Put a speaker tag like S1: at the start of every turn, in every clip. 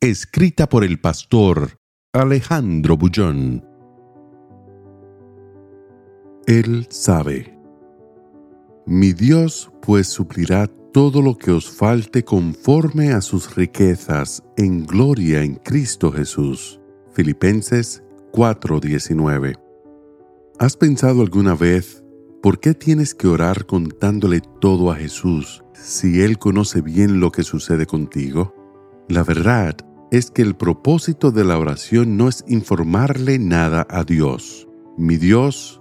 S1: Escrita por el pastor Alejandro Bullón. Él sabe. Mi Dios pues suplirá todo lo que os falte conforme a sus riquezas en gloria en Cristo Jesús. Filipenses 4:19. ¿Has pensado alguna vez por qué tienes que orar contándole todo a Jesús si Él conoce bien lo que sucede contigo? La verdad es que el propósito de la oración no es informarle nada a Dios. Mi Dios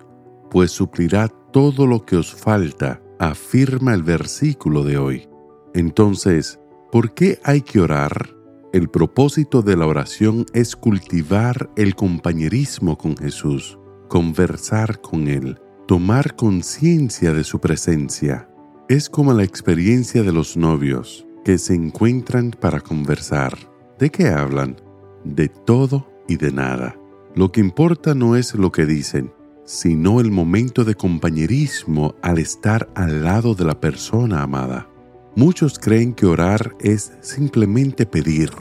S1: pues suplirá todo lo que os falta, afirma el versículo de hoy. Entonces, ¿por qué hay que orar? El propósito de la oración es cultivar el compañerismo con Jesús, conversar con Él, tomar conciencia de su presencia. Es como la experiencia de los novios que se encuentran para conversar. ¿De qué hablan? De todo y de nada. Lo que importa no es lo que dicen, sino el momento de compañerismo al estar al lado de la persona amada. Muchos creen que orar es simplemente pedir.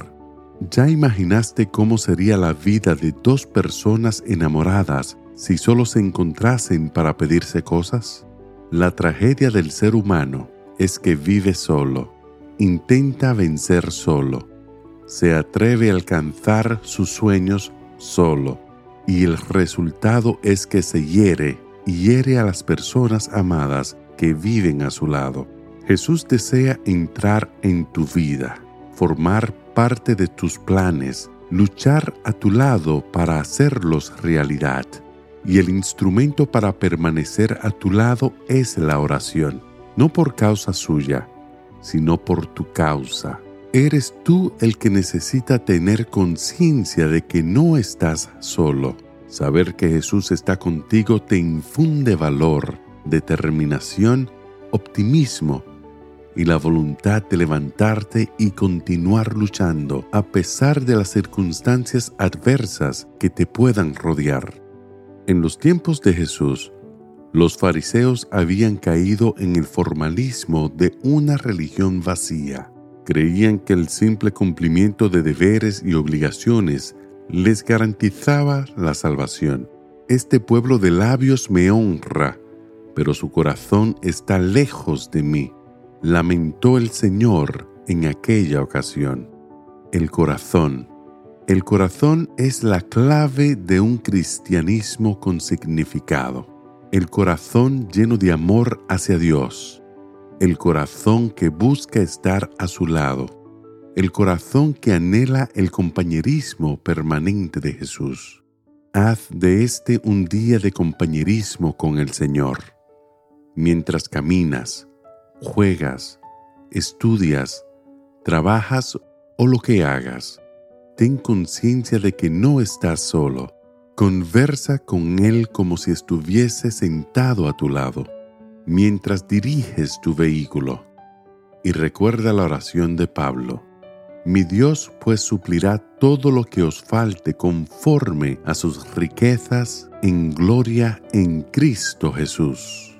S1: ¿Ya imaginaste cómo sería la vida de dos personas enamoradas si solo se encontrasen para pedirse cosas? La tragedia del ser humano es que vive solo, intenta vencer solo, se atreve a alcanzar sus sueños solo y el resultado es que se hiere y hiere a las personas amadas que viven a su lado. Jesús desea entrar en tu vida, formar parte de tus planes, luchar a tu lado para hacerlos realidad. Y el instrumento para permanecer a tu lado es la oración, no por causa suya, sino por tu causa. Eres tú el que necesita tener conciencia de que no estás solo. Saber que Jesús está contigo te infunde valor, determinación, optimismo y la voluntad de levantarte y continuar luchando a pesar de las circunstancias adversas que te puedan rodear. En los tiempos de Jesús, los fariseos habían caído en el formalismo de una religión vacía. Creían que el simple cumplimiento de deberes y obligaciones les garantizaba la salvación. Este pueblo de labios me honra, pero su corazón está lejos de mí lamentó el Señor en aquella ocasión. El corazón. El corazón es la clave de un cristianismo con significado. El corazón lleno de amor hacia Dios. El corazón que busca estar a su lado. El corazón que anhela el compañerismo permanente de Jesús. Haz de este un día de compañerismo con el Señor. Mientras caminas, juegas, estudias, trabajas o lo que hagas, ten conciencia de que no estás solo. Conversa con Él como si estuviese sentado a tu lado, mientras diriges tu vehículo. Y recuerda la oración de Pablo. Mi Dios pues suplirá todo lo que os falte conforme a sus riquezas en gloria en Cristo Jesús.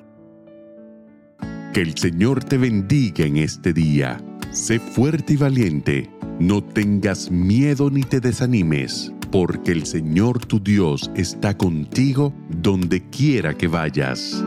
S1: Que el Señor te bendiga en este día. Sé fuerte y valiente. No tengas miedo ni te desanimes, porque el Señor tu Dios está contigo donde quiera que vayas.